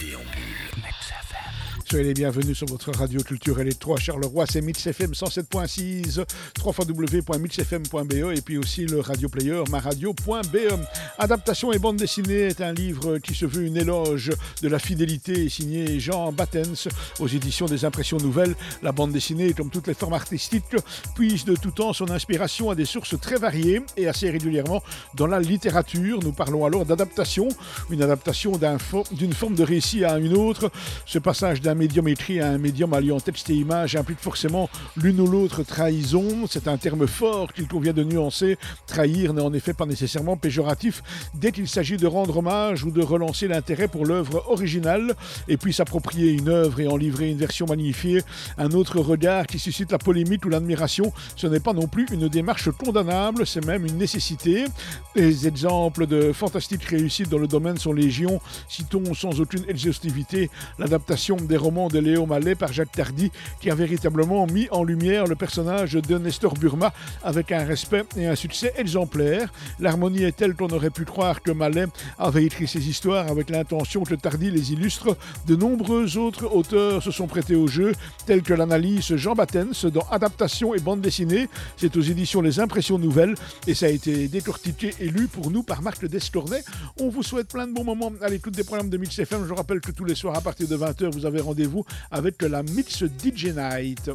Idéambule. Soyez les bienvenus sur votre radio culturelle et 3 Charleroi, c'est Mix FM 107.6, 3 www.mixfm.be et puis aussi le radio player maradio.be. Adaptation et bande dessinée est un livre qui se veut une éloge de la fidélité signé Jean Battens aux éditions des Impressions Nouvelles. La bande dessinée, comme toutes les formes artistiques, puise de tout temps son inspiration à des sources très variées et assez régulièrement dans la littérature. Nous parlons alors d'adaptation, une adaptation d'une forme de récit à une autre. Ce passage d'un médium écrit à un médium alliant texte et image implique forcément l'une ou l'autre trahison. C'est un terme fort qu'il convient de nuancer. Trahir n'est en effet pas nécessairement péjoratif dès qu'il s'agit de rendre hommage ou de relancer l'intérêt pour l'œuvre originale et puis s'approprier une œuvre et en livrer une version magnifiée. Un autre regard qui suscite la polémique ou l'admiration, ce n'est pas non plus une démarche condamnable, c'est même une nécessité. Les exemples de fantastiques réussites dans le domaine sont légion. Citons sans aucune exhaustivité l'adaptation des romans de Léo Mallet par Jacques Tardy, qui a véritablement mis en lumière le personnage de Nestor Burma avec un respect et un succès exemplaires. L'harmonie est telle qu'on aurait pu croire que Mallet avait écrit ses histoires avec l'intention que Tardy les illustre. De nombreux autres auteurs se sont prêtés au jeu, tels que l'analyse Jean Battens dans Adaptation et bande dessinée. C'est aux éditions Les Impressions Nouvelles et ça a été décortiqué et lu pour nous par Marc Descornet. On vous souhaite plein de bons moments à l'écoute des programmes de Mix FM. Je rappelle que tous les soirs à partir de 20h, vous avez rendez-vous avec la Mix DJ Night.